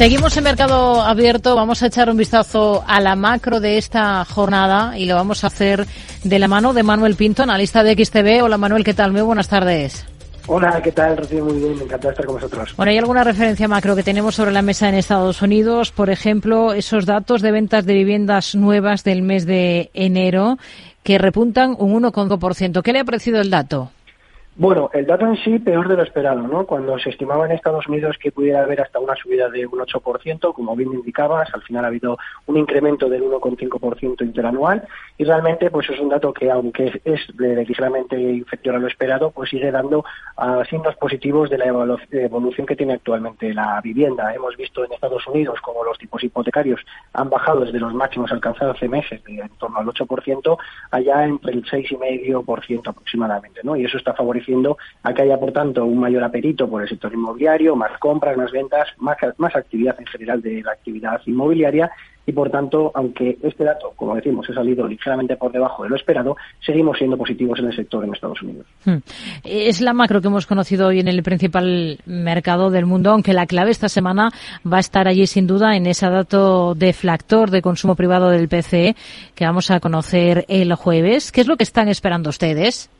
Seguimos en mercado abierto. Vamos a echar un vistazo a la macro de esta jornada y lo vamos a hacer de la mano de Manuel Pinto, analista de XTV. Hola Manuel, ¿qué tal? Muy buenas tardes. Hola, ¿qué tal? Rocío, muy bien, encantado de estar con vosotros. Bueno, ¿hay alguna referencia macro que tenemos sobre la mesa en Estados Unidos? Por ejemplo, esos datos de ventas de viviendas nuevas del mes de enero que repuntan un 1,5%. ¿Qué le ha parecido el dato? Bueno, el dato en sí peor de lo esperado, ¿no? Cuando se estimaba en Estados Unidos que pudiera haber hasta una subida de un 8%, como bien indicabas, al final ha habido un incremento del 1,5% interanual y realmente pues es un dato que aunque es ligeramente inferior a lo esperado, pues sigue dando uh, signos positivos de la evolución que tiene actualmente la vivienda. Hemos visto en Estados Unidos como los tipos hipotecarios han bajado desde los máximos alcanzados hace meses, de en torno al 8%, allá entre el 6,5% aproximadamente, ¿no? Y eso está favoreciendo a que haya, por tanto, un mayor apetito por el sector inmobiliario, más compras, más ventas, más, más actividad en general de la actividad inmobiliaria y por tanto, aunque este dato, como decimos, ha salido ligeramente por debajo de lo esperado, seguimos siendo positivos en el sector en Estados Unidos. Hmm. Es la macro que hemos conocido hoy en el principal mercado del mundo, aunque la clave esta semana va a estar allí sin duda en ese dato deflactor de consumo privado del PCE que vamos a conocer el jueves. ¿Qué es lo que están esperando ustedes?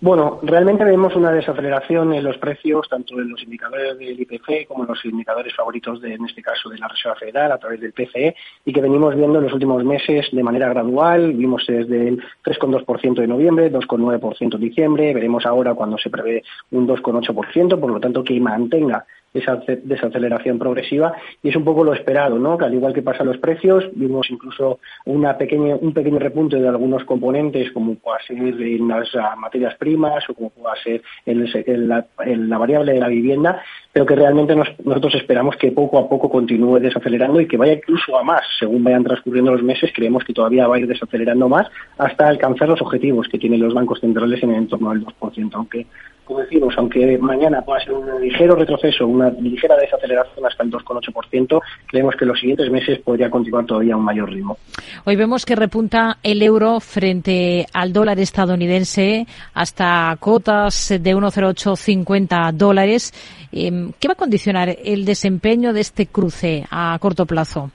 Bueno, realmente vemos una desaceleración en los precios, tanto en los indicadores del IPC como en los indicadores favoritos, de, en este caso, de la Reserva Federal a través del PCE, y que venimos viendo en los últimos meses de manera gradual. Vimos desde el 3,2% de noviembre, 2,9% en diciembre, veremos ahora cuando se prevé un 2,8%, por lo tanto que mantenga esa desaceleración progresiva y es un poco lo esperado, ¿no? Que al igual que pasa los precios, vimos incluso una pequeña, un pequeño repunte de algunos componentes como pueda ser en las materias primas o como pueda ser en, la, variable de la vivienda, pero que realmente nosotros esperamos que poco a poco continúe desacelerando y que vaya incluso a más. Según vayan transcurriendo los meses, creemos que todavía va a ir desacelerando más hasta alcanzar los objetivos que tienen los bancos centrales en el entorno del 2%, aunque como decimos, aunque mañana pueda ser un ligero retroceso, una ligera desaceleración hasta el 2,8%, creemos que en los siguientes meses podría continuar todavía a un mayor ritmo. Hoy vemos que repunta el euro frente al dólar estadounidense hasta cotas de 1,0850 dólares. Em, ¿Qué va a condicionar el desempeño de este cruce a corto plazo?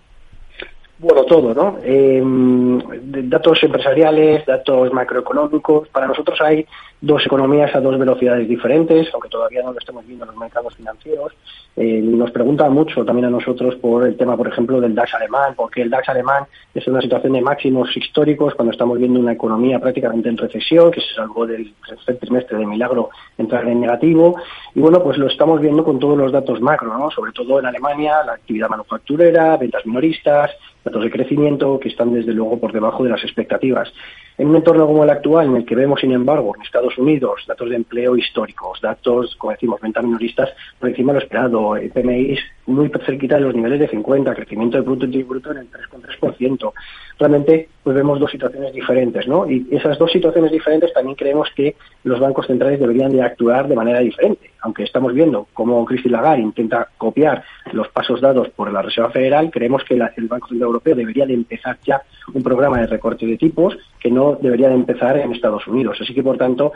Bueno, todo, ¿no? Em, datos empresariales, datos macroeconómicos. Para nosotros hay dos economías a dos velocidades diferentes, aunque todavía no lo estemos viendo en los mercados financieros. Eh, nos pregunta mucho también a nosotros por el tema, por ejemplo, del DAX alemán, porque el DAX alemán es una situación de máximos históricos cuando estamos viendo una economía prácticamente en recesión, que se salvó del tercer trimestre de milagro entrar en negativo. Y bueno, pues lo estamos viendo con todos los datos macro, ¿no? Sobre todo en Alemania, la actividad manufacturera, ventas minoristas, datos de crecimiento que están desde luego por debajo de las expectativas. En un entorno como el actual, en el que vemos, sin embargo, en Estados Unidos datos de empleo históricos, datos, como decimos, ventas minoristas por encima de lo esperado, el PMI muy cerquita de los niveles de 50, crecimiento de Producto Interior Bruto en el 3,3%. Realmente, pues vemos dos situaciones diferentes, ¿no? Y esas dos situaciones diferentes también creemos que los bancos centrales deberían de actuar de manera diferente. Aunque estamos viendo cómo Christine Lagarde intenta copiar los pasos dados por la Reserva Federal, creemos que el Banco Central Europeo debería de empezar ya un programa de recorte de tipos que no debería de empezar en Estados Unidos. Así que, por tanto,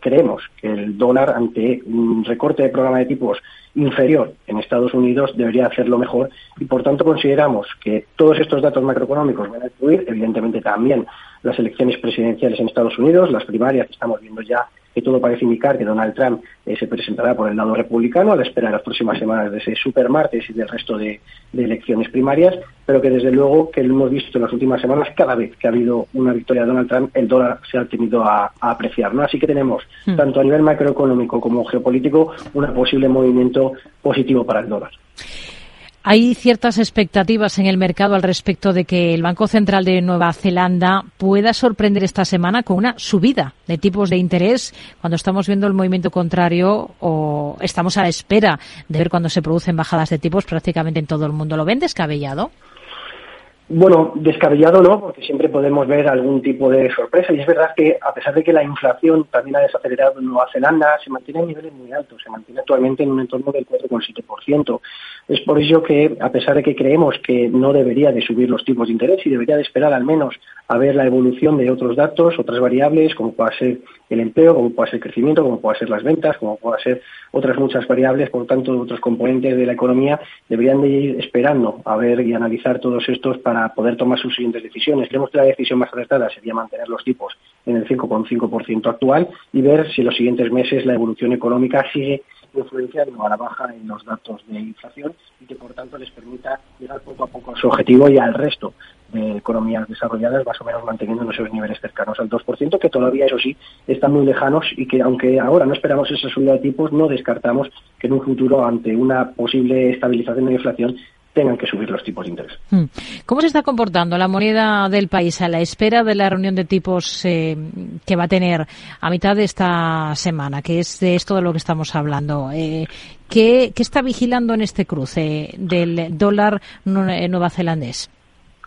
creemos que el dólar ante un recorte de programa de tipos inferior en Estados Unidos debería hacerlo mejor y por tanto consideramos que todos estos datos macroeconómicos van a influir, evidentemente también las elecciones presidenciales en Estados Unidos, las primarias que estamos viendo ya que todo parece indicar que Donald Trump eh, se presentará por el lado republicano a la espera de las próximas semanas de ese supermartes y del resto de, elecciones primarias, pero que desde luego que lo hemos visto en las últimas semanas, cada vez que ha habido una victoria de Donald Trump, el dólar se ha tenido a, apreciar. ¿no? Así que tenemos, hmm. tanto a nivel macroeconómico como geopolítico, un posible movimiento positivo para el dólar. Hay ciertas expectativas en el mercado al respecto de que el Banco Central de Nueva Zelanda pueda sorprender esta semana con una subida de tipos de interés cuando estamos viendo el movimiento contrario o estamos a la espera de ver cuando se producen bajadas de tipos prácticamente en todo el mundo. ¿Lo ven descabellado? Bueno, descabellado no, porque siempre podemos ver algún tipo de sorpresa. Y es verdad que, a pesar de que la inflación también ha desacelerado en Nueva Zelanda, se mantiene en niveles muy altos, se mantiene actualmente en un entorno del 4,7%. Es por ello que, a pesar de que creemos que no debería de subir los tipos de interés y debería de esperar al menos a ver la evolución de otros datos, otras variables, como pueda ser el empleo, como pueda ser el crecimiento, como pueda ser las ventas, como pueda ser otras muchas variables, por tanto, otros componentes de la economía, deberían de ir esperando a ver y analizar todos estos para poder tomar sus siguientes decisiones. Creemos que la decisión más acertada sería mantener los tipos en el 5,5% actual y ver si en los siguientes meses la evolución económica sigue influenciando a la baja en los datos de inflación y que por tanto les permita llegar poco a poco a su objetivo y al resto de economías desarrolladas más o menos manteniendo esos niveles cercanos al 2%, que todavía, eso sí, están muy lejanos y que aunque ahora no esperamos esa subida de tipos, no descartamos que en un futuro, ante una posible estabilización de la inflación, tengan que subir los tipos de interés. Hmm. ¿Cómo se está comportando la moneda del país a la espera de la reunión de tipos eh, que va a tener a mitad de esta semana, que es de esto de lo que estamos hablando? Eh, ¿qué, ¿Qué está vigilando en este cruce del dólar eh, nueva zelandés?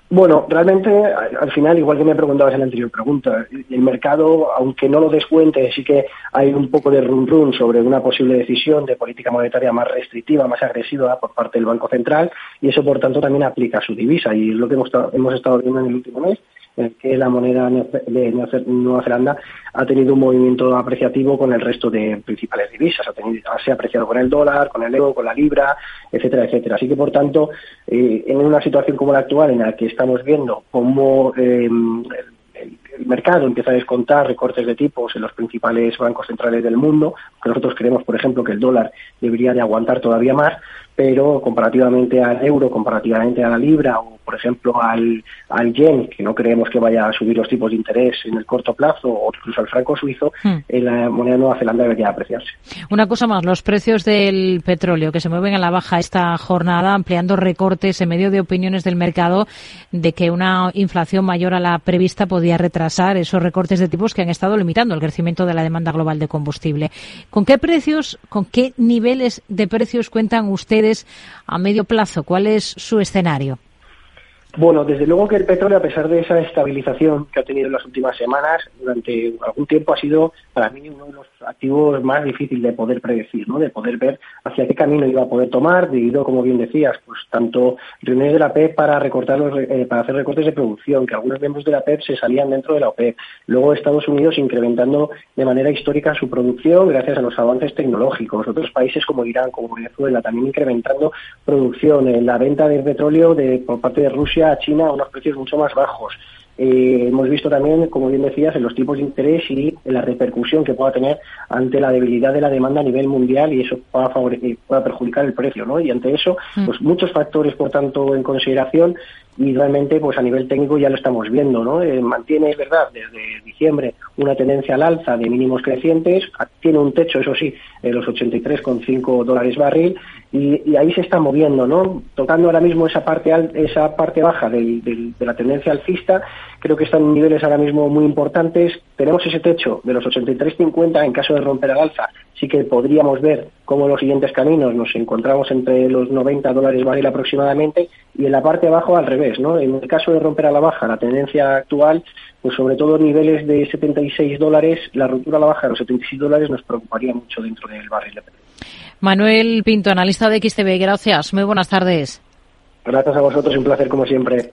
Bueno, realmente al final, igual que me preguntabas en la anterior pregunta, el mercado, aunque no lo descuente, sí que hay un poco de run run sobre una posible decisión de política monetaria más restrictiva, más agresiva por parte del Banco Central y eso, por tanto, también aplica a su divisa y es lo que hemos estado viendo en el último mes que la moneda de Nueva Zelanda ha tenido un movimiento apreciativo con el resto de principales divisas. Ha tenido, se ha apreciado con el dólar, con el euro, con la libra, etcétera, etcétera. Así que, por tanto, eh, en una situación como la actual, en la que estamos viendo cómo eh, el mercado empieza a descontar recortes de tipos en los principales bancos centrales del mundo, que nosotros creemos, por ejemplo, que el dólar debería de aguantar todavía más, pero comparativamente al euro, comparativamente a la libra o, por ejemplo, al, al yen, que no creemos que vaya a subir los tipos de interés en el corto plazo, o incluso al franco suizo, hmm. en la moneda de Nueva Zelanda debería apreciarse. Una cosa más, los precios del petróleo que se mueven a la baja esta jornada, ampliando recortes en medio de opiniones del mercado de que una inflación mayor a la prevista podía retrasar esos recortes de tipos que han estado limitando el crecimiento de la demanda global de combustible. ¿Con qué precios, con qué niveles de precios cuentan ustedes? a medio plazo? ¿Cuál es su escenario? Bueno, desde luego que el petróleo, a pesar de esa estabilización que ha tenido en las últimas semanas, durante algún tiempo ha sido para mí uno de los activos más difíciles de poder predecir, ¿no? de poder ver hacia qué camino iba a poder tomar, debido, como bien decías, pues tanto reuniones de la PEP para recortar los, eh, para hacer recortes de producción, que algunos miembros de la PEP se salían dentro de la OPEP, luego Estados Unidos incrementando de manera histórica su producción gracias a los avances tecnológicos, otros países como Irán, como Venezuela, también incrementando producción, en la venta de petróleo de, por parte de Rusia a China a unos precios mucho más bajos. Eh, hemos visto también, como bien decías, en los tipos de interés y en la repercusión que pueda tener ante la debilidad de la demanda a nivel mundial y eso pueda, favorecer, pueda perjudicar el precio, ¿no? Y ante eso, mm. pues muchos factores, por tanto, en consideración y realmente, pues a nivel técnico ya lo estamos viendo, ¿no? Eh, mantiene, es verdad, desde diciembre una tendencia al alza de mínimos crecientes, tiene un techo, eso sí, en los 83,5 dólares barril y, ahí se está moviendo, ¿no? Tocando ahora mismo esa parte esa parte baja de la tendencia alcista creo que están niveles ahora mismo muy importantes. Tenemos ese techo de los 83.50 en caso de romper al alza. Sí que podríamos ver cómo los siguientes caminos nos encontramos entre los 90 dólares barril aproximadamente y en la parte abajo al revés, ¿no? En el caso de romper a la baja la tendencia actual, pues sobre todo niveles de 76 dólares, la ruptura a la baja de los 76 dólares nos preocuparía mucho dentro del barril de petróleo. Manuel Pinto, analista de XTB, gracias. Muy buenas tardes. Gracias a vosotros, un placer como siempre.